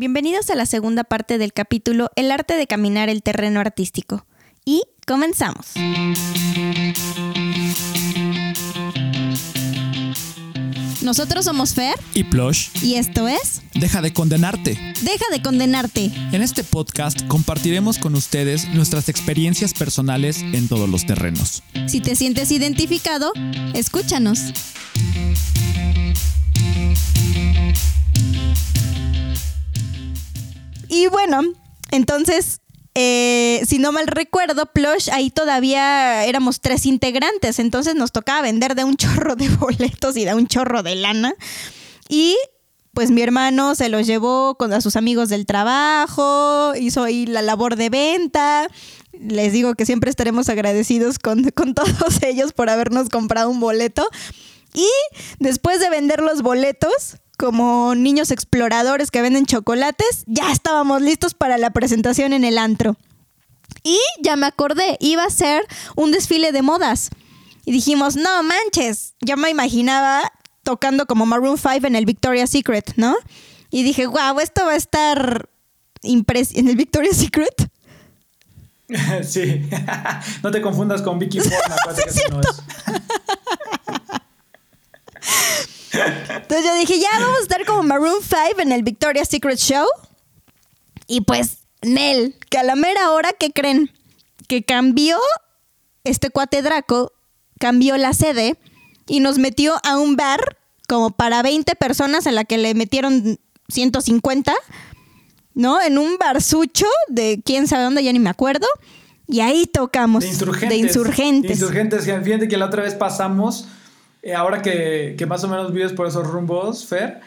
Bienvenidos a la segunda parte del capítulo El arte de caminar el terreno artístico. Y comenzamos. Nosotros somos Fer y Plush. y esto es Deja de condenarte. Deja de condenarte. En este podcast compartiremos con ustedes nuestras experiencias personales en todos los terrenos. Si te sientes identificado, escúchanos. Y bueno, entonces, eh, si no mal recuerdo, Plush, ahí todavía éramos tres integrantes, entonces nos tocaba vender de un chorro de boletos y de un chorro de lana. Y pues mi hermano se los llevó con a sus amigos del trabajo, hizo ahí la labor de venta. Les digo que siempre estaremos agradecidos con, con todos ellos por habernos comprado un boleto. Y después de vender los boletos, como niños exploradores que venden chocolates, ya estábamos listos para la presentación en el antro. Y ya me acordé, iba a ser un desfile de modas. Y dijimos, no manches, yo me imaginaba tocando como Maroon 5 en el Victoria's Secret, ¿no? Y dije, wow, esto va a estar impres en el Victoria's Secret. Sí, no te confundas con Vicky Ford, no es. Entonces yo dije, ya vamos a estar como Maroon 5 en el Victoria's Secret Show. Y pues, Nel, que a la mera hora, ¿qué creen? Que cambió este cuate Draco, cambió la sede y nos metió a un bar como para 20 personas en la que le metieron 150, ¿no? En un barsucho de quién sabe dónde, ya ni me acuerdo. Y ahí tocamos. De insurgentes. De insurgentes. De insurgentes. que Fíjate que la otra vez pasamos, ahora que, que más o menos vives por esos rumbos, Fer,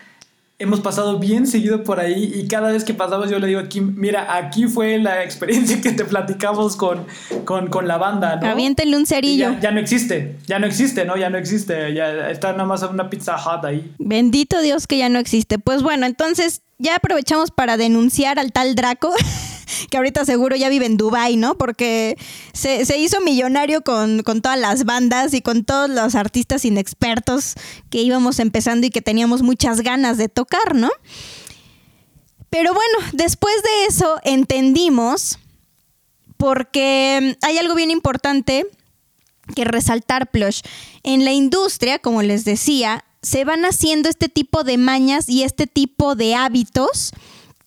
hemos pasado bien seguido por ahí y cada vez que pasamos yo le digo aquí, mira, aquí fue la experiencia que te platicamos con, con, con la banda, ¿no? Aviéntenle un cerillo. Ya, ya no existe, ya no existe, ¿no? Ya no existe, ya está nada más una pizza hut ahí. Bendito Dios que ya no existe. Pues bueno, entonces ya aprovechamos para denunciar al tal Draco, que ahorita seguro ya vive en Dubai, ¿no? Porque se, se hizo millonario con, con todas las bandas y con todos los artistas inexpertos que íbamos empezando y que teníamos muchas ganas de tocar, ¿no? Pero bueno, después de eso entendimos, porque hay algo bien importante que resaltar, Plush. En la industria, como les decía, se van haciendo este tipo de mañas y este tipo de hábitos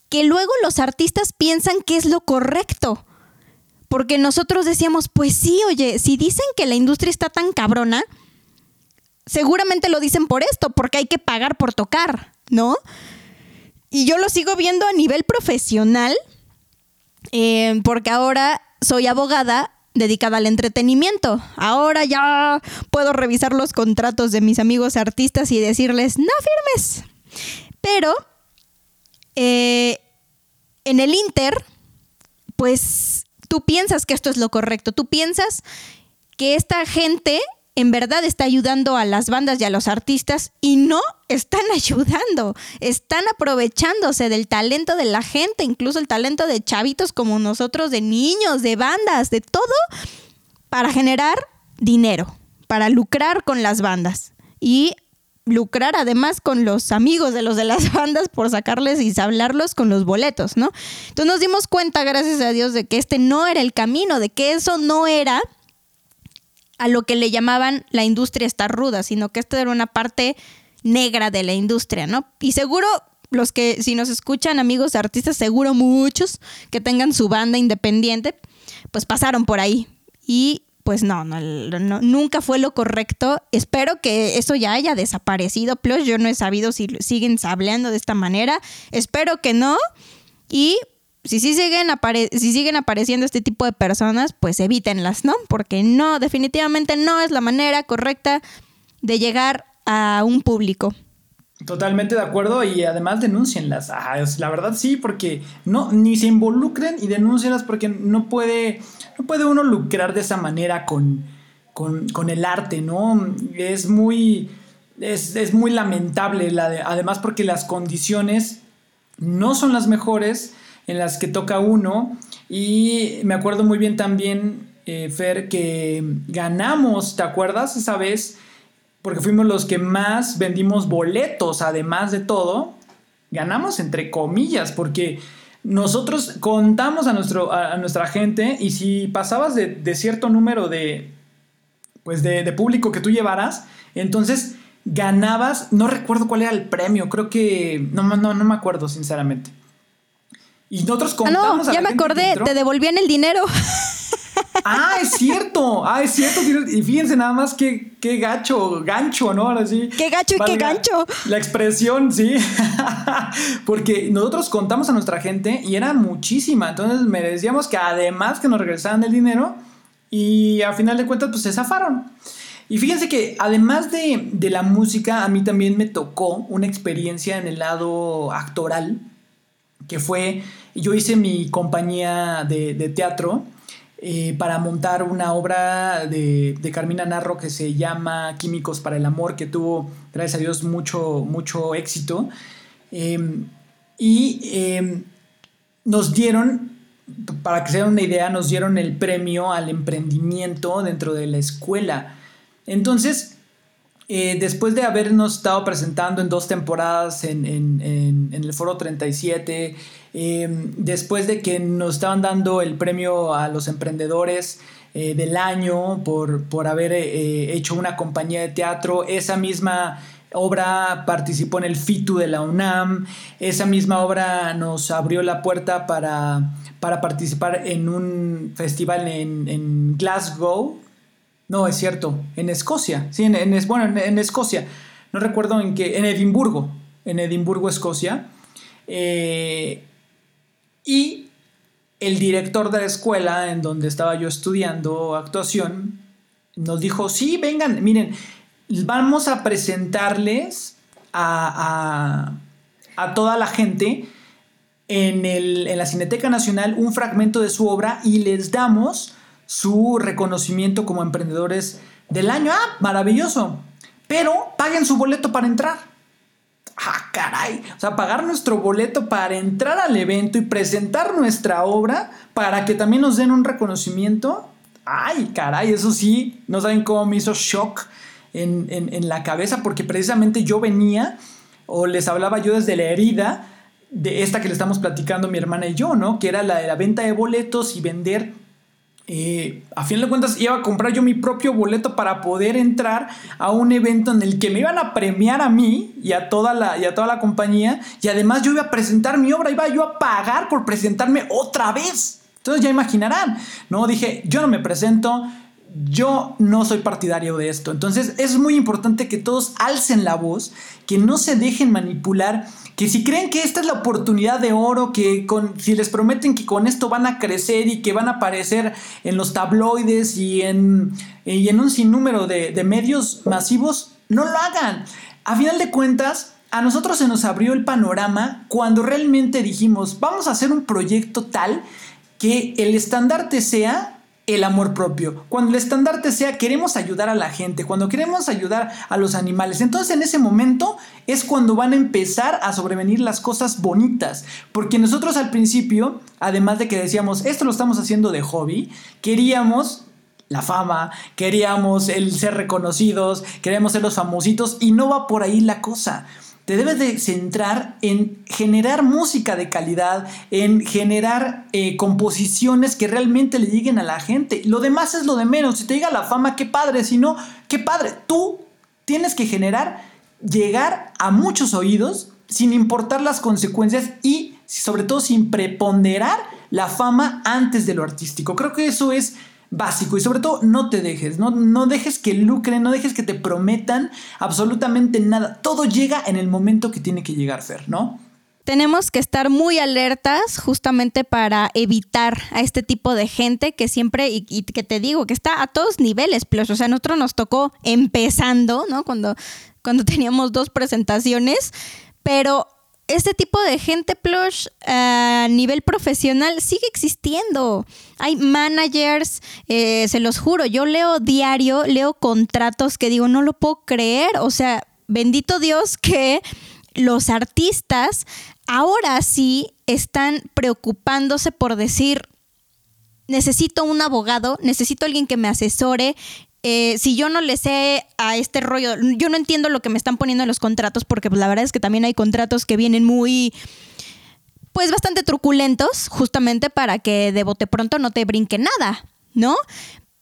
que luego los artistas piensan que es lo correcto. Porque nosotros decíamos, pues sí, oye, si dicen que la industria está tan cabrona, seguramente lo dicen por esto, porque hay que pagar por tocar, ¿no? Y yo lo sigo viendo a nivel profesional, eh, porque ahora soy abogada dedicada al entretenimiento. Ahora ya puedo revisar los contratos de mis amigos artistas y decirles, no firmes. Pero eh, en el Inter, pues tú piensas que esto es lo correcto. Tú piensas que esta gente en verdad está ayudando a las bandas y a los artistas y no están ayudando, están aprovechándose del talento de la gente, incluso el talento de chavitos como nosotros, de niños, de bandas, de todo, para generar dinero, para lucrar con las bandas y lucrar además con los amigos de los de las bandas por sacarles y hablarlos con los boletos, ¿no? Entonces nos dimos cuenta, gracias a Dios, de que este no era el camino, de que eso no era a lo que le llamaban la industria está ruda, sino que esta era una parte negra de la industria, ¿no? Y seguro los que, si nos escuchan amigos artistas, seguro muchos que tengan su banda independiente, pues pasaron por ahí. Y pues no, no, nunca fue lo correcto. Espero que eso ya haya desaparecido. Plus, yo no he sabido si siguen hablando de esta manera. Espero que no. Y si sí siguen, si siguen apareciendo este tipo de personas, pues evítenlas, ¿no? Porque no, definitivamente no es la manera correcta de llegar a un público. Totalmente de acuerdo y además denúncienlas. Ah, la verdad sí, porque no, ni se involucren y denúncienlas porque no puede, no puede uno lucrar de esa manera con, con, con el arte, ¿no? Es muy, es, es muy lamentable, la de- además porque las condiciones no son las mejores en las que toca uno y me acuerdo muy bien también, eh, Fer, que ganamos, ¿te acuerdas esa vez? Porque fuimos los que más vendimos boletos, además de todo. ganamos entre comillas, porque nosotros contamos a, nuestro, a, nuestra gente y si pasabas de, cierto número de, pues de, de, público que tú llevaras, entonces ganabas, no recuerdo cuál era el premio, creo que, no, no, no me acuerdo sinceramente. Y nosotros ah, contamos... no, ya me acordé, te devolvían el dinero. Ah, es cierto. Ah, es cierto. Y fíjense nada más qué, qué gacho, gancho, ¿no? Ahora sí. Qué gacho y qué gancho. La expresión, sí. Porque nosotros contamos a nuestra gente y era muchísima. Entonces merecíamos que además que nos regresaran el dinero y a final de cuentas pues se zafaron. Y fíjense que además de, de la música, a mí también me tocó una experiencia en el lado actoral, que fue, yo hice mi compañía de, de teatro eh, para montar una obra de, Carmina Narro que se llama Químicos para el Amor, que tuvo, gracias a Dios, mucho, mucho éxito. Em, y em, nos dieron, para que se den una idea, nos dieron el premio al emprendimiento dentro de la escuela. Entonces, eh, después de habernos estado presentando en dos temporadas en, en el Foro 37, Em, después de que nos estaban dando el premio a los emprendedores eh, del año por, por haber eh, hecho una compañía de teatro, esa misma obra participó en el FITU de la UNAM, esa misma obra nos abrió la puerta para, para participar en un festival en, Glasgow, no, es cierto, en Escocia, sí, en, bueno, en, Escocia, no recuerdo en qué, en Edimburgo, en Edimburgo, Escocia. Eh, y el director de la escuela en donde estaba yo estudiando actuación nos dijo, sí, vengan, miren, vamos a presentarles a, toda la gente en, en, la Cineteca Nacional un fragmento de su obra y les damos su reconocimiento como emprendedores del año. Ah, maravilloso. Pero paguen su boleto para entrar ah, caray, o sea, pagar nuestro boleto para entrar al evento y presentar nuestra obra para que también nos den un reconocimiento. Ay, caray, eso sí, no saben cómo me hizo shock en, en la cabeza porque precisamente yo venía o les hablaba yo desde la herida de esta que le estamos platicando mi hermana y yo, ¿no? Que era la de la venta de boletos y vender eh, a fin de cuentas iba a comprar yo mi propio boleto para poder entrar a un evento en el que me iban a premiar a mí y a toda la, y a toda la compañía y además yo iba a presentar mi obra, iba yo a pagar por presentarme otra vez. Entonces ya imaginarán, ¿no? Dije, yo no me presento, yo no soy partidario de esto. Entonces es muy importante que todos alcen la voz, que no se dejen manipular que si creen que esta es la oportunidad de oro, que si les prometen que con esto van a crecer y que van a aparecer en los tabloides y en, y en un sinnúmero de, de medios masivos, no lo hagan. A final de cuentas, a nosotros se nos abrió el panorama cuando realmente dijimos, vamos a hacer un proyecto tal que el estandarte sea el amor propio, cuando el estandarte sea queremos ayudar a la gente, cuando queremos ayudar a los animales, entonces en ese momento es cuando van a empezar a sobrevenir las cosas bonitas, porque nosotros al principio, además de que decíamos, esto lo estamos haciendo de hobby, queríamos la fama, queríamos el ser reconocidos, queríamos ser los famositos y no va por ahí la cosa te debes de centrar en generar música de calidad, en generar eh, composiciones que realmente le lleguen a la gente. Lo demás es lo de menos. Si te llega la fama, qué padre. Si no, qué padre. Tú tienes que generar, llegar a muchos oídos sin importar las consecuencias y sobre todo sin preponderar la fama antes de lo artístico. Creo que eso es básico y sobre todo no te dejes, no, no dejes que lucren, no dejes que te prometan absolutamente nada. Todo llega en el momento que tiene que llegar, Fer, ¿no? tenemos que estar muy alertas justamente para evitar a este tipo de gente que siempre, y, que te digo, que está a todos niveles, plus, o sea, nosotros nos tocó empezando, ¿no? Cuando, cuando teníamos dos presentaciones, pero este tipo de gente plush a nivel profesional sigue existiendo. Hay managers, eh, se los juro, yo leo diario, leo contratos que digo, no lo puedo creer. O sea, bendito Dios que los artistas ahora sí están preocupándose por decir, necesito un abogado, necesito alguien que me asesore, eh, si yo no le sé a este rollo, yo no entiendo lo que me están poniendo en los contratos, porque pues, la verdad es que también hay contratos que vienen muy, pues bastante truculentos, justamente para que de bote pronto no te brinque nada, ¿no?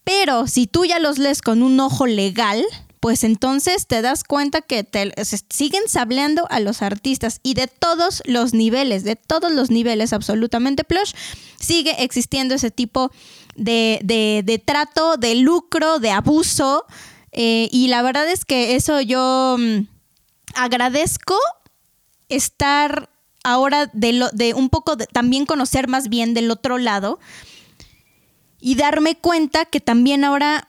Pero si tú ya los lees con un ojo legal, pues entonces te das cuenta que te, siguen sableando a los artistas y de todos los niveles, de todos los niveles absolutamente plush, sigue existiendo ese tipo trato, de lucro, de abuso. Eh, y la verdad es que eso yo mm, agradezco estar ahora de, lo, de un poco también conocer más bien del otro lado y darme cuenta que también ahora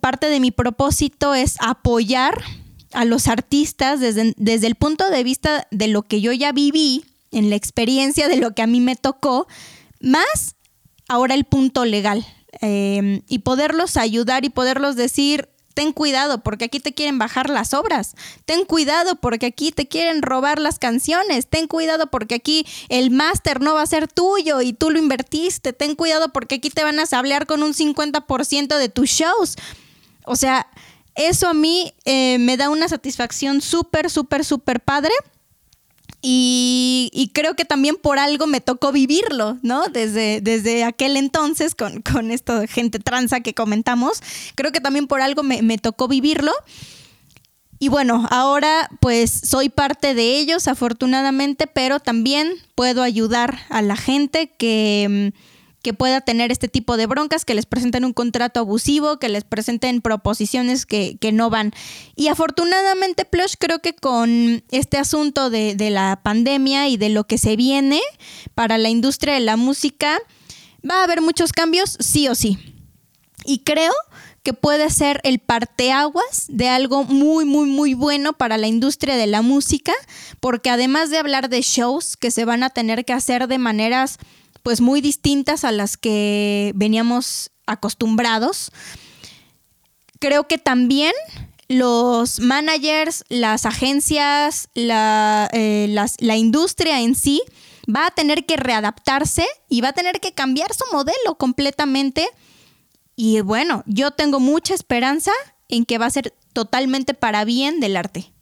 parte de mi propósito es apoyar a los artistas desde, desde el punto de vista de lo que yo ya viví, en la experiencia de lo que a mí me tocó, más ahora el punto legal em, y poderlos ayudar y poderlos decir, ten cuidado porque aquí te quieren bajar las obras, ten cuidado porque aquí te quieren robar las canciones, ten cuidado porque aquí el máster no va a ser tuyo y tú lo invertiste, ten cuidado porque aquí te van a sablear con un 50% de tus shows. O sea, eso a mí eh, me da una satisfacción súper, súper, súper padre y, creo que también por algo me tocó vivirlo, ¿no? Desde, desde aquel entonces, con, con esto de gente transa que comentamos, creo que también por algo me, me tocó vivirlo. Y bueno, ahora pues soy parte de ellos, afortunadamente, pero también puedo ayudar a la gente que que pueda tener este tipo de broncas, que les presenten un contrato abusivo, que les presenten proposiciones que, no van. Y afortunadamente, Plush, creo que con este asunto de, de la pandemia y de lo que se viene para la industria de la música, va a haber muchos cambios, sí o sí. Y creo que puede ser el parteaguas de algo muy, muy, muy bueno para la industria de la música, porque además de hablar de shows que se van a tener que hacer de maneras pues muy distintas a las que veníamos acostumbrados. Creo que también los managers, las agencias, la, eh, la, industria en sí va a tener que readaptarse y va a tener que cambiar su modelo completamente. Y bueno, yo tengo mucha esperanza en que va a ser totalmente para bien del arte.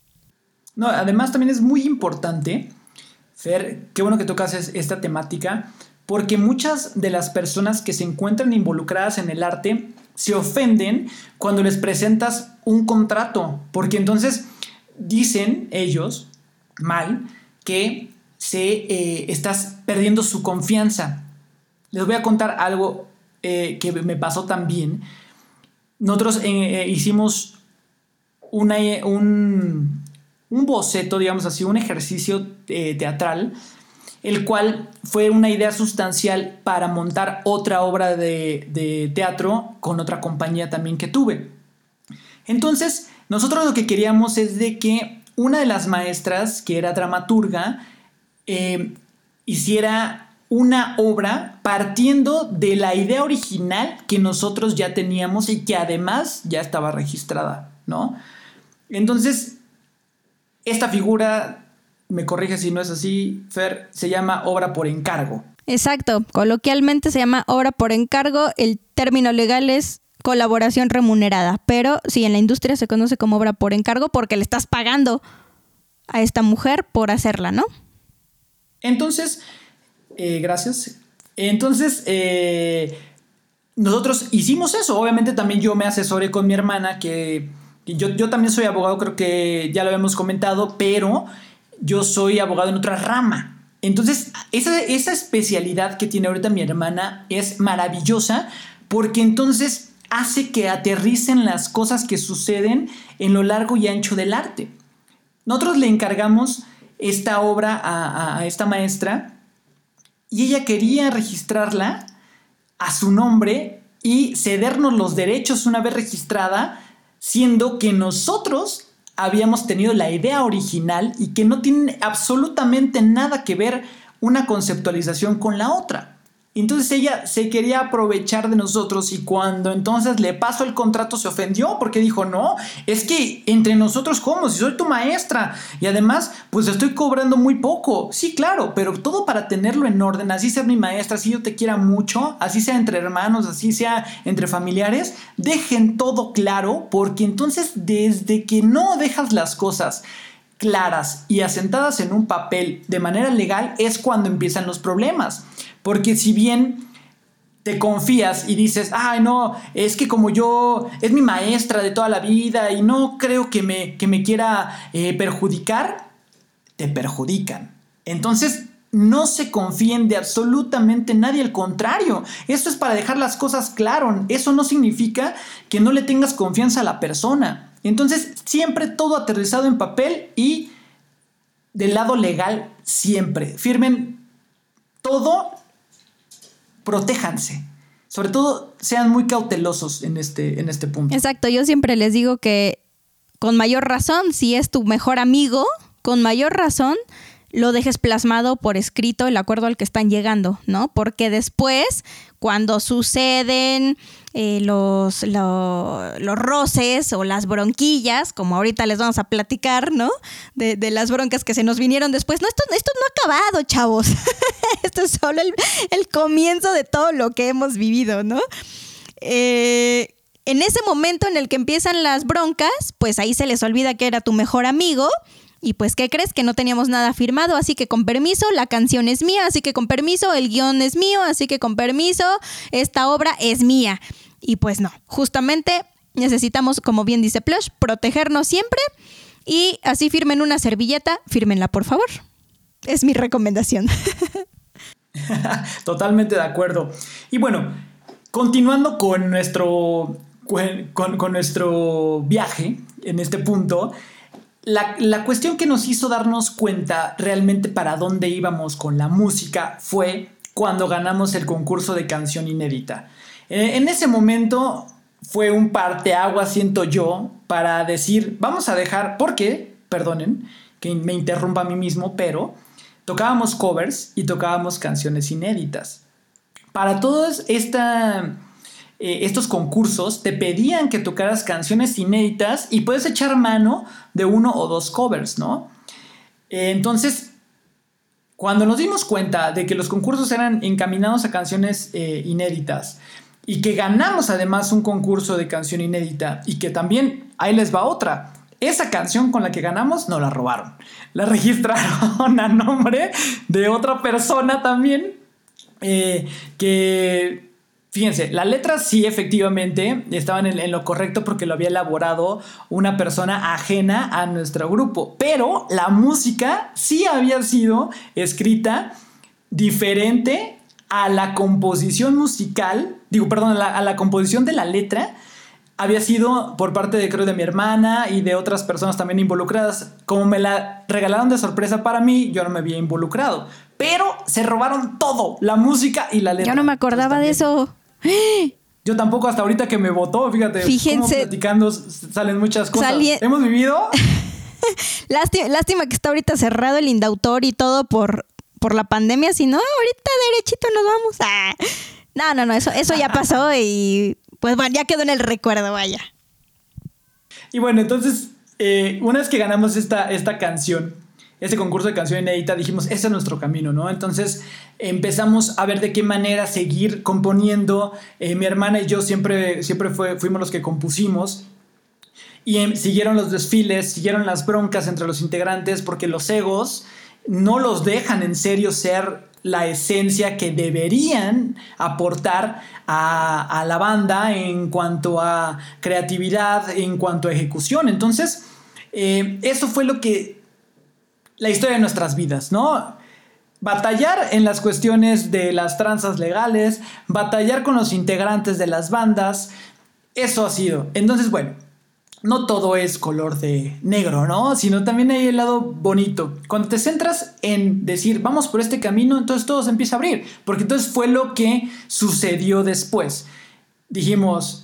No, además también es muy importante, Fer, qué bueno que tocas esta temática, porque muchas de las personas que se encuentran involucradas en el arte se ofenden cuando les presentas un contrato, porque entonces dicen ellos mal que se eh, estás perdiendo su confianza. Les voy a contar algo eh, que me pasó también. Nosotros eh, hicimos una, un, un, boceto, digamos así, un ejercicio teatral el cual fue una idea sustancial para montar otra obra de, teatro con otra compañía también que tuve. Entonces, nosotros lo que queríamos es de que una de las maestras, que era dramaturga, eh, hiciera una obra partiendo de la idea original que nosotros ya teníamos y que además ya estaba registrada, ¿no? Entonces, esta figura me corrige si no es así, Fer, se llama obra por encargo. Exacto, coloquialmente se llama obra por encargo, el término legal es colaboración remunerada, pero sí, en la industria se conoce como obra por encargo porque le estás pagando a esta mujer por hacerla, ¿no? Entonces, eh, gracias. Entonces, eh, nosotros hicimos eso. Obviamente también yo me asesoré con mi hermana, que, yo, yo, también soy abogado, creo que ya lo habíamos comentado, pero yo soy abogado en otra rama. Entonces, esa, esa especialidad que tiene ahorita mi hermana es maravillosa porque entonces hace que aterricen las cosas que suceden en lo largo y ancho del arte. Nosotros le encargamos esta obra a, a, esta maestra y ella quería registrarla a su nombre y cedernos los derechos una vez registrada, siendo que nosotros habíamos tenido la idea original y que no tiene absolutamente nada que ver una conceptualización con la otra. Entonces ella se quería aprovechar de nosotros y cuando entonces le pasó el contrato se ofendió porque dijo, no, es que entre nosotros como si soy tu maestra y además pues estoy cobrando muy poco. Sí, claro, pero todo para tenerlo en orden, así sea mi maestra, así yo te quiera mucho, así sea entre hermanos, así sea entre familiares, dejen todo claro porque entonces desde que no dejas las cosas claras y asentadas en un papel de manera legal es cuando empiezan los problemas. Porque si bien te confías y dices, ay no, es que como yo es mi maestra de toda la vida y no creo que me, que me quiera eh, perjudicar, te perjudican. Entonces, no se confíen de absolutamente nadie, al contrario, esto es para dejar las cosas claras, eso no significa que no le tengas confianza a la persona. Entonces, siempre todo aterrizado en papel y del lado legal, siempre. Firmen todo, protéjanse. Sobre todo, sean muy cautelosos en este, en este punto. Exacto, yo siempre les digo que con mayor razón, si es tu mejor amigo, con mayor razón, lo dejes plasmado por escrito el acuerdo al que están llegando, ¿no? Porque después, cuando suceden eh, los, los roces o las bronquillas, como ahorita les vamos a platicar, ¿no? De, las broncas que se nos vinieron después. No, esto, esto no ha acabado, chavos. esto es solo el, comienzo de todo lo que hemos vivido, ¿no? Eh, en ese momento en el que empiezan las broncas, pues ahí se les olvida que era tu mejor amigo y pues, ¿qué crees? Que no teníamos nada firmado, así que con permiso, la canción es mía, así que con permiso, el guion es mío, así que con permiso, esta obra es mía. Y pues no, justamente necesitamos, como bien dice Plush, protegernos siempre y así firmen una servilleta, fírmenla por favor. Es mi recomendación. Totalmente de acuerdo. Y bueno, continuando con nuestro, con nuestro viaje en este punto, la, cuestión que nos hizo darnos cuenta realmente para dónde íbamos con la música fue cuando ganamos el concurso de canción inédita. Eh, en ese momento fue un parteagua, siento yo, para decir, vamos a dejar, porque, perdonen que me interrumpa a mí mismo, pero tocábamos covers y tocábamos canciones inéditas. Para todos esta eh, estos concursos te pedían que tocaras canciones inéditas y puedes echar mano de uno o dos covers, ¿no? Eh, entonces, cuando nos dimos cuenta de que los concursos eran encaminados a canciones eh, inéditas y que ganamos además un concurso de canción inédita y que también, ahí les va otra, esa canción con la que ganamos no la robaron. La registraron a nombre de otra persona también. que Fíjense, la letra sí efectivamente estaban en, lo correcto porque lo había elaborado una persona ajena a nuestro grupo, pero la música sí había sido escrita diferente a la composición musical, digo, perdón, a la, composición de la letra había sido por parte de creo de mi hermana y de otras personas también involucradas. Como me la regalaron de sorpresa para mí, yo no me había involucrado. Pero se robaron todo, la música y la letra. Yo no me acordaba de eso. Yo tampoco hasta ahorita que me votó, fíjate. Fíjense. platicando salen muchas cosas. Hemos vivido. lástima, que está ahorita cerrado el indautor y todo por, por la pandemia. Si no, ahorita derechito nos vamos. Ah. No, no, no, eso, eso ya pasó y pues bueno, ya quedó en el recuerdo, vaya. Y bueno, entonces, eh, una vez que ganamos esta, esta canción, este concurso de canción inédita, dijimos, ese es nuestro camino, ¿no? Entonces empezamos a ver de qué manera seguir componiendo. Eh, mi hermana y yo siempre, siempre fuimos los que compusimos. Y em, siguieron los desfiles, siguieron las broncas entre los integrantes, porque los egos no los dejan en serio ser la esencia que deberían aportar a, la banda en cuanto a creatividad, en cuanto a ejecución. Entonces, eh, eso fue lo que la historia de nuestras vidas, ¿no? Batallar en las cuestiones de las tranzas legales, batallar con los integrantes de las bandas, eso ha sido. Entonces, bueno, no todo es color de negro, ¿no? Sino también hay el lado bonito. Cuando te centras en decir, vamos por este camino, entonces todo se empieza a abrir. Porque entonces fue lo que sucedió después. Dijimos,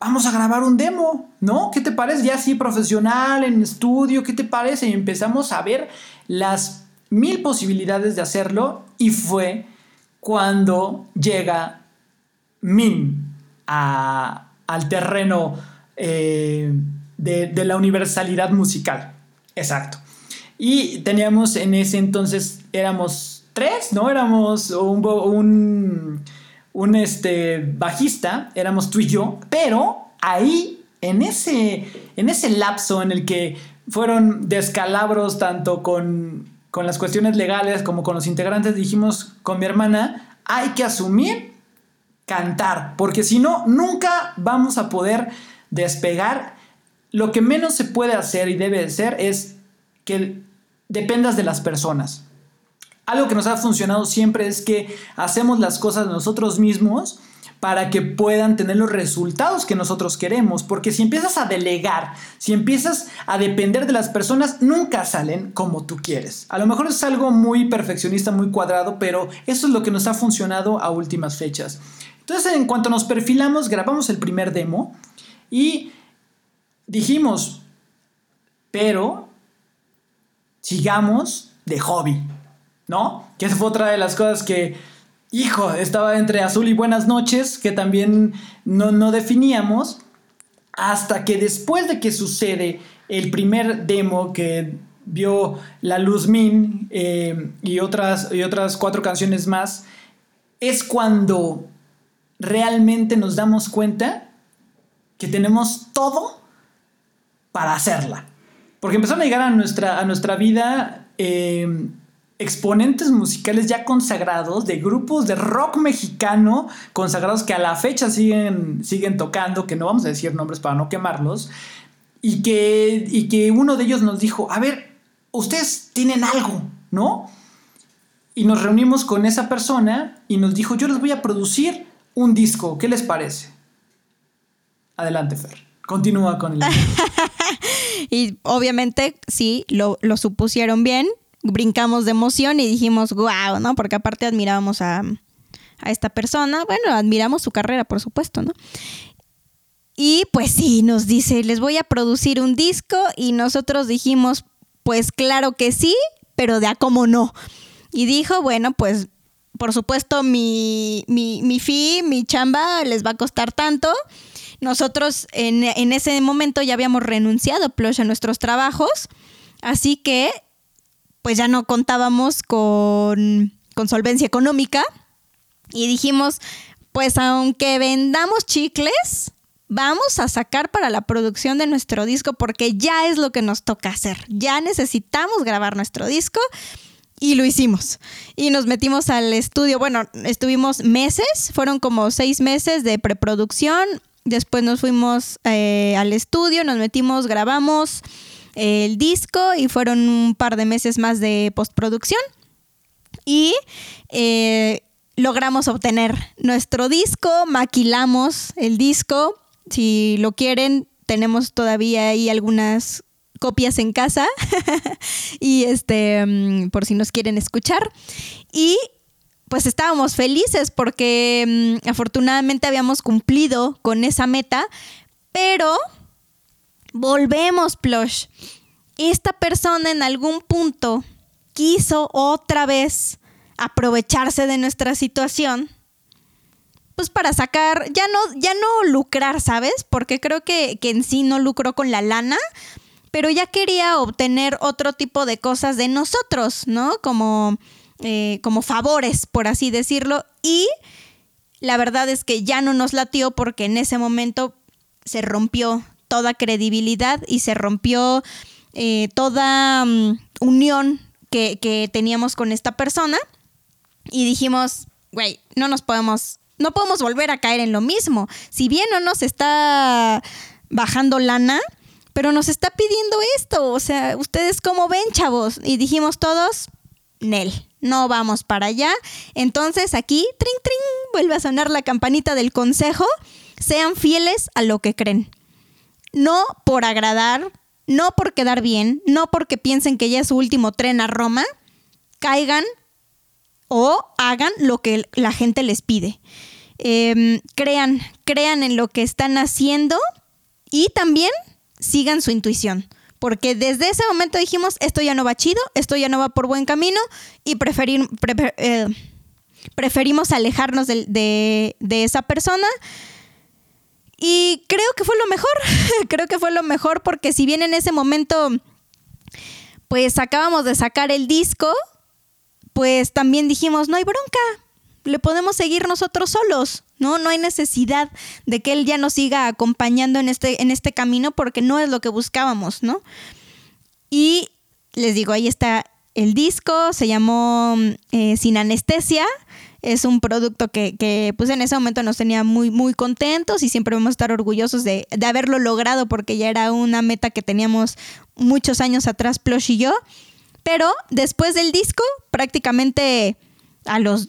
vamos a grabar un demo, ¿no? ¿Qué te parece? Ya así profesional, en estudio, ¿qué te parece? Y empezamos a ver las mil posibilidades de hacerlo y fue cuando llega Min al terreno eh, de, la universalidad musical. Exacto. Y teníamos en ese entonces, éramos tres, ¿no? Éramos un, un, este, bajista, éramos tú y yo, pero ahí, en ese, en ese lapso en el que fueron descalabros tanto con, con las cuestiones legales como con los integrantes, dijimos con mi hermana, hay que asumir cantar, porque si no, nunca vamos a poder despegar. Lo que menos se puede hacer y debe de ser es que dependas de las personas. Algo que nos ha funcionado siempre es que hacemos las cosas nosotros mismos para que puedan tener los resultados que nosotros queremos. Porque si empiezas a delegar, si empiezas a depender de las personas, nunca salen como tú quieres. A lo mejor es algo muy perfeccionista, muy cuadrado, pero eso es lo que nos ha funcionado a últimas fechas. Entonces, en cuanto nos perfilamos, grabamos el primer demo y dijimos, pero sigamos de hobby, ¿no? Que esa fue otra de las cosas que hijo, estaba entre azul y buenas noches, que también no, definíamos, hasta que después de que sucede el primer demo que vio la luz Min eh, y, otras, y otras cuatro canciones más, es cuando realmente nos damos cuenta que tenemos todo para hacerla. Porque empezaron a llegar a nuestra, a nuestra vida eh, exponentes musicales ya consagrados de grupos de rock mexicano consagrados que a la fecha siguen, siguen tocando, que no vamos a decir nombres para no quemarlos, y que, y que uno de ellos nos dijo, a ver, ustedes tienen algo, ¿no? Y nos reunimos con esa persona y nos dijo, yo les voy a producir un disco, ¿qué les parece? Adelante, Fer. Continúa con el... y obviamente sí, lo, lo supusieron bien, brincamos de emoción y dijimos, wow, ¿no? Porque aparte admirábamos a, a esta persona, bueno, admiramos su carrera, por supuesto, ¿no? Y pues sí, nos dice, les voy a producir un disco y nosotros dijimos, pues claro que sí, pero de a cómo no. Y dijo, bueno, pues por supuesto mi, mi, mi fee, mi chamba les va a costar tanto. Nosotros en, en ese momento ya habíamos renunciado Plush a nuestros trabajos, así que pues ya no contábamos con, solvencia económica y dijimos, pues aunque vendamos chicles, vamos a sacar para la producción de nuestro disco porque ya es lo que nos toca hacer. Ya necesitamos grabar nuestro disco y lo hicimos. Y nos metimos al estudio. Bueno, estuvimos meses, fueron como seis meses de preproducción. Después nos fuimos eh, al estudio, nos metimos, grabamos el disco y fueron un par de meses más de postproducción. Y eh, logramos obtener nuestro disco, maquilamos el disco. Si lo quieren, tenemos todavía ahí algunas copias en casa y este mm, por si nos quieren escuchar y pues estábamos felices porque mm, afortunadamente habíamos cumplido con esa meta pero Volvemos, Plush. Esta persona en algún punto quiso otra vez aprovecharse de nuestra situación, pues para sacar, ya no, ya no lucrar, ¿sabes? Porque creo que, en sí no lucró con la lana, pero ya quería obtener otro tipo de cosas de nosotros, ¿no? Como, eh, como favores, por así decirlo. Y la verdad es que ya no nos latió porque en ese momento se rompió toda credibilidad y se rompió eh, toda mm, unión que, teníamos con esta persona y dijimos, güey, no nos podemos, no podemos volver a caer en lo mismo. Si bien no nos está bajando lana, pero nos está pidiendo esto. O sea, ¿ustedes cómo ven, chavos? Y dijimos todos, Nel, no vamos para allá. Entonces aquí, trin, trin, vuelve a sonar la campanita del consejo. Sean fieles a lo que creen no por agradar, no por quedar bien, no porque piensen que ya es su último tren a Roma, caigan o hagan lo que la gente les pide. Em, crean, crean en lo que están haciendo y también sigan su intuición. Porque desde ese momento dijimos, esto ya no va chido, esto ya no va por buen camino y eh, preferimos alejarnos de esa persona. Y creo que fue lo mejor, creo que fue lo mejor porque si bien en ese momento pues acabamos de sacar el disco, pues también dijimos, no hay bronca, le podemos seguir nosotros solos, ¿no? No hay necesidad de que él ya nos siga acompañando en este, en este camino porque no es lo que buscábamos, ¿no? Y les digo, ahí está el disco, se llamó eh, Sin Anestesia. Es un producto que, pues en ese momento nos tenía muy, muy contentos y siempre vamos a estar orgullosos de, de haberlo logrado porque ya era una meta que teníamos muchos años atrás, Plush y yo. Pero después del disco, prácticamente a los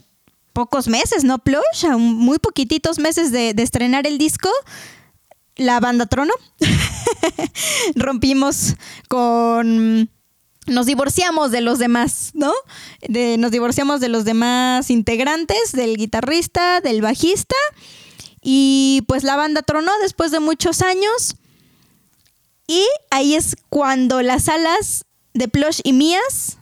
pocos meses, ¿no, Plush? A muy poquititos meses de, de estrenar el disco, la banda Trono. Rompimos con nos divorciamos de los demás, ¿no? nos divorciamos de los demás integrantes, del guitarrista, del bajista. Y pues la banda tronó después de muchos años. Y ahí es cuando las alas de Plush y mías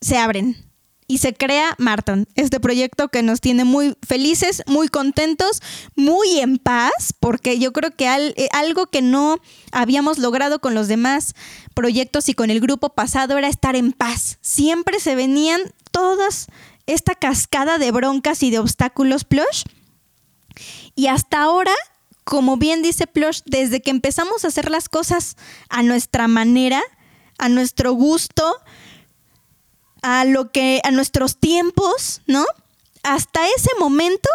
se abren y se crea Marton, este proyecto que nos tiene muy felices, muy contentos, muy en paz, porque yo creo que eh, algo que no habíamos logrado con los demás proyectos y con el grupo pasado era estar en paz. Siempre se venían todas esta cascada de broncas y de obstáculos Plush. Y hasta ahora, como bien dice Plush, desde que empezamos a hacer las cosas a nuestra manera, a nuestro gusto, a lo que a nuestros tiempos, ¿no? Hasta ese momento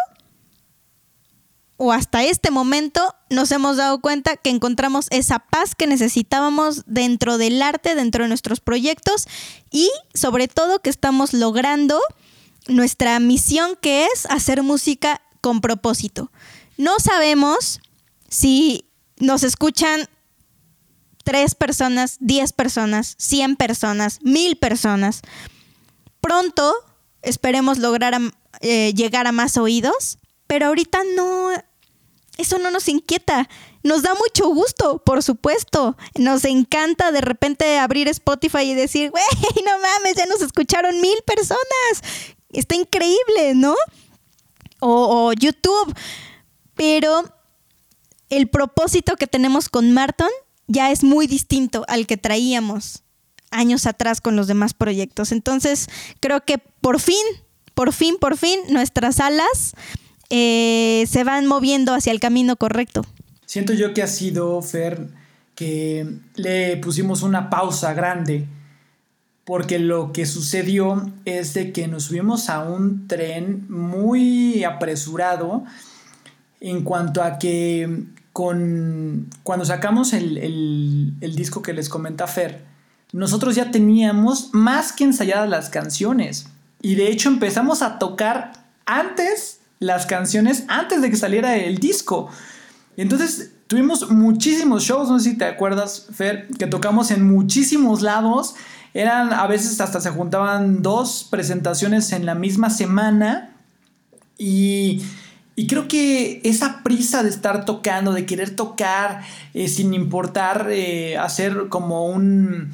o hasta este momento nos hemos dado cuenta que encontramos esa paz que necesitábamos dentro del arte, dentro de nuestros proyectos y sobre todo que estamos logrando nuestra misión que es hacer música con propósito. No sabemos si nos escuchan tres personas, diez personas, cien personas, mil personas, pronto esperemos lograr eh, llegar a más oídos, pero ahorita no, eso no nos inquieta. Nos da mucho gusto, por supuesto. Nos encanta de repente abrir Spotify y decir, güey, no mames, ya nos escucharon mil personas. Está increíble, ¿no? O, o YouTube. Pero el propósito que tenemos con Marton ya es muy distinto al que traíamos años atrás con los demás proyectos. Entonces, creo que por fin, por fin, por fin, nuestras alas eh, se van moviendo hacia el camino correcto. Siento yo que ha sido, Fer, que le pusimos una pausa grande, porque lo que sucedió es de que nos subimos a un tren muy apresurado en cuanto a que con, cuando sacamos el, el disco que les comenta Fer, nosotros ya teníamos más que ensayadas las canciones. Y de hecho empezamos a tocar antes las canciones, antes de que saliera el disco. Entonces tuvimos muchísimos shows, no sé si te acuerdas, Fer, que tocamos en muchísimos lados. Eran, a veces hasta se juntaban dos presentaciones en la misma semana. Y, creo que esa prisa de estar tocando, de querer tocar eh, sin importar eh, hacer como un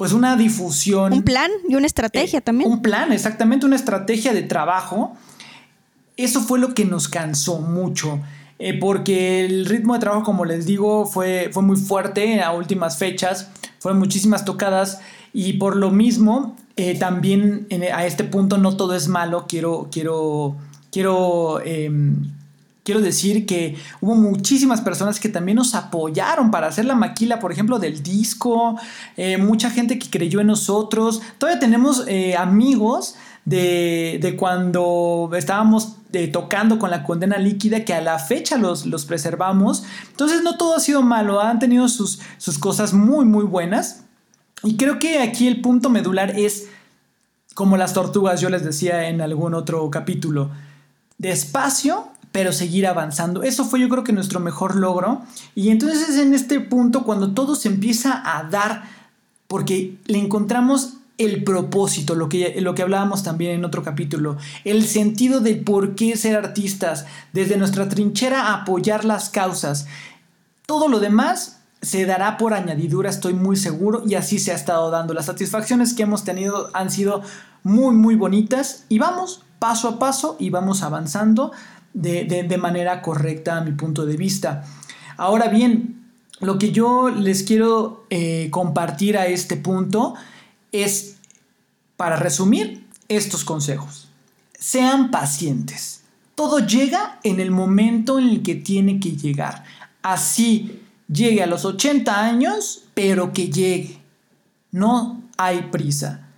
pues una difusión. Un plan y una estrategia eh, también. Un plan, exactamente, una estrategia de trabajo. Eso fue lo que nos cansó mucho. Eh, porque el ritmo de trabajo, como les digo, fue, fue muy fuerte a últimas fechas. Fueron muchísimas tocadas. Y por lo mismo, eh, también a este punto no todo es malo. Quiero, quiero, quiero em, quiero decir que hubo muchísimas personas que también nos apoyaron para hacer la maquila, por ejemplo, del disco, eh, mucha gente que creyó en nosotros. Todavía tenemos eh, amigos de, cuando estábamos eh, tocando con la condena líquida que a la fecha los, los preservamos. Entonces no todo ha sido malo, han tenido sus, sus cosas muy, muy buenas. Y creo que aquí el punto medular es, como las tortugas, yo les decía en algún otro capítulo, despacio pero seguir avanzando. Eso fue yo creo que nuestro mejor logro. Y entonces es en este punto cuando todo se empieza a dar, porque le encontramos el propósito, lo que, lo que hablábamos también en otro capítulo, el sentido de por qué ser artistas, desde nuestra trinchera apoyar las causas. Todo lo demás se dará por añadidura, estoy muy seguro, y así se ha estado dando. Las satisfacciones que hemos tenido han sido muy, muy bonitas y vamos paso a paso y vamos avanzando de, manera correcta a mi punto de vista. Ahora bien, lo que yo les quiero eh, compartir a este punto es, para resumir, estos consejos. Sean pacientes. Todo llega en el momento en el que tiene que llegar. Así llegue a los 80 años, pero que llegue. No hay prisa.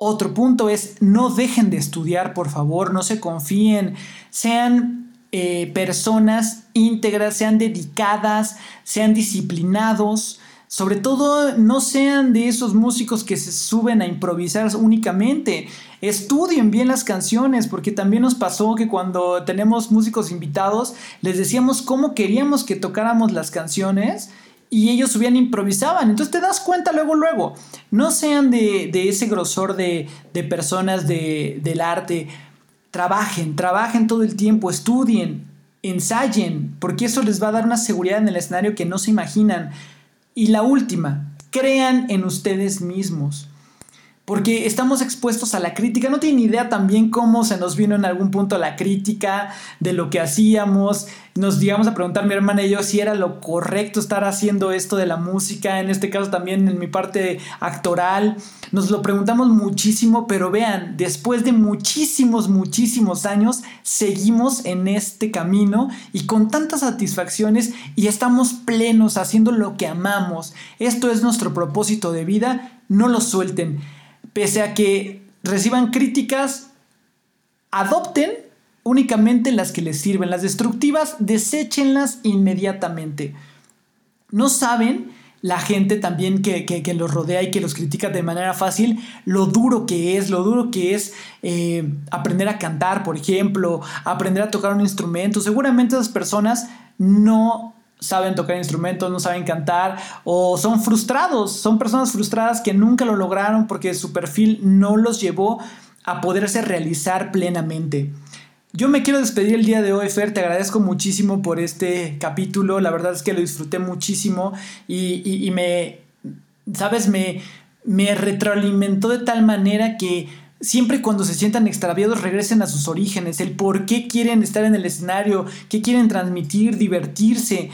Otro punto es no dejen de estudiar, por favor, no se confíen, sean eh, personas íntegras, sean dedicadas, sean disciplinados. Sobre todo, no sean de esos músicos que se suben a improvisar únicamente. Estudien bien las canciones, porque también nos pasó que cuando tenemos músicos invitados, les decíamos cómo queríamos que tocáramos las canciones y ellos subían improvisaban. Entonces te das cuenta luego, luego. No sean de, ese grosor de, personas del arte. Trabajen, trabajen todo el tiempo, estudien, ensayen, porque eso les va a dar una seguridad en el escenario que no se imaginan. Y la última, crean en ustedes mismos porque estamos expuestos a la crítica. No tienen idea también cómo se nos vino en algún punto la crítica de lo que hacíamos. Nos llegamos a preguntar mi hermana y yo si era lo correcto estar haciendo esto de la música, en este caso también en mi parte actoral. Nos lo preguntamos muchísimo, pero vean, después de muchísimos, muchísimos años, seguimos en este camino y con tantas satisfacciones y estamos plenos haciendo lo que amamos. Esto es nuestro propósito de vida, no lo suelten pese a que reciban críticas, adopten únicamente las que les sirven. Las destructivas, deséchenlas inmediatamente. No saben la gente también que, los rodea y que los critica de manera fácil, lo duro que es, lo duro que es eh, aprender a cantar, por ejemplo, aprender a tocar un instrumento. Seguramente esas personas no saben tocar instrumentos, no saben cantar o son frustrados, son personas frustradas que nunca lo lograron porque su perfil no los llevó a poderse realizar plenamente. Yo me quiero despedir el día de hoy, Fer, te agradezco muchísimo por este capítulo, la verdad es que lo disfruté muchísimo y, me, sabes, me, me retroalimentó de tal manera que siempre cuando se sientan extraviados regresen a sus orígenes, el por qué quieren estar en el escenario, qué quieren transmitir, divertirse,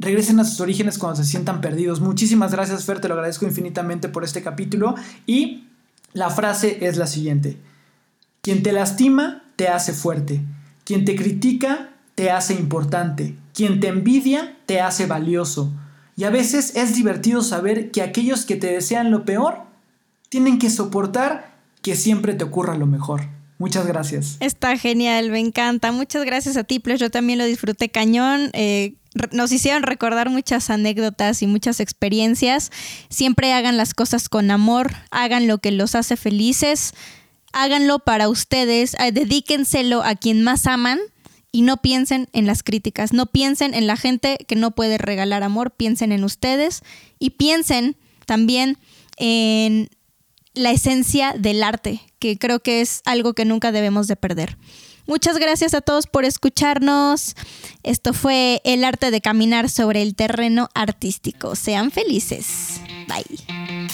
regresen a sus orígenes cuando se sientan perdidos. Muchísimas gracias, Fer, te lo agradezco infinitamente por este capítulo. Y la frase es la siguiente. Quien te lastima, te hace fuerte. Quien te critica, te hace importante. Quien te envidia, te hace valioso. Y a veces es divertido saber que aquellos que te desean lo peor, tienen que soportar que siempre te ocurra lo mejor. Muchas gracias. Está genial, me encanta. Muchas gracias a ti, Plus. Yo también lo disfruté cañón. Eh, nos hicieron recordar muchas anécdotas y muchas experiencias. Siempre hagan las cosas con amor, hagan lo que los hace felices, háganlo para ustedes, eh, dedíquenselo a quien más aman y no piensen en las críticas, no piensen en la gente que no puede regalar amor, piensen en ustedes y piensen también en la esencia del arte, que creo que es algo que nunca debemos de perder. Muchas gracias a todos por escucharnos. Esto fue El arte de caminar sobre el terreno artístico. Sean felices. Bye.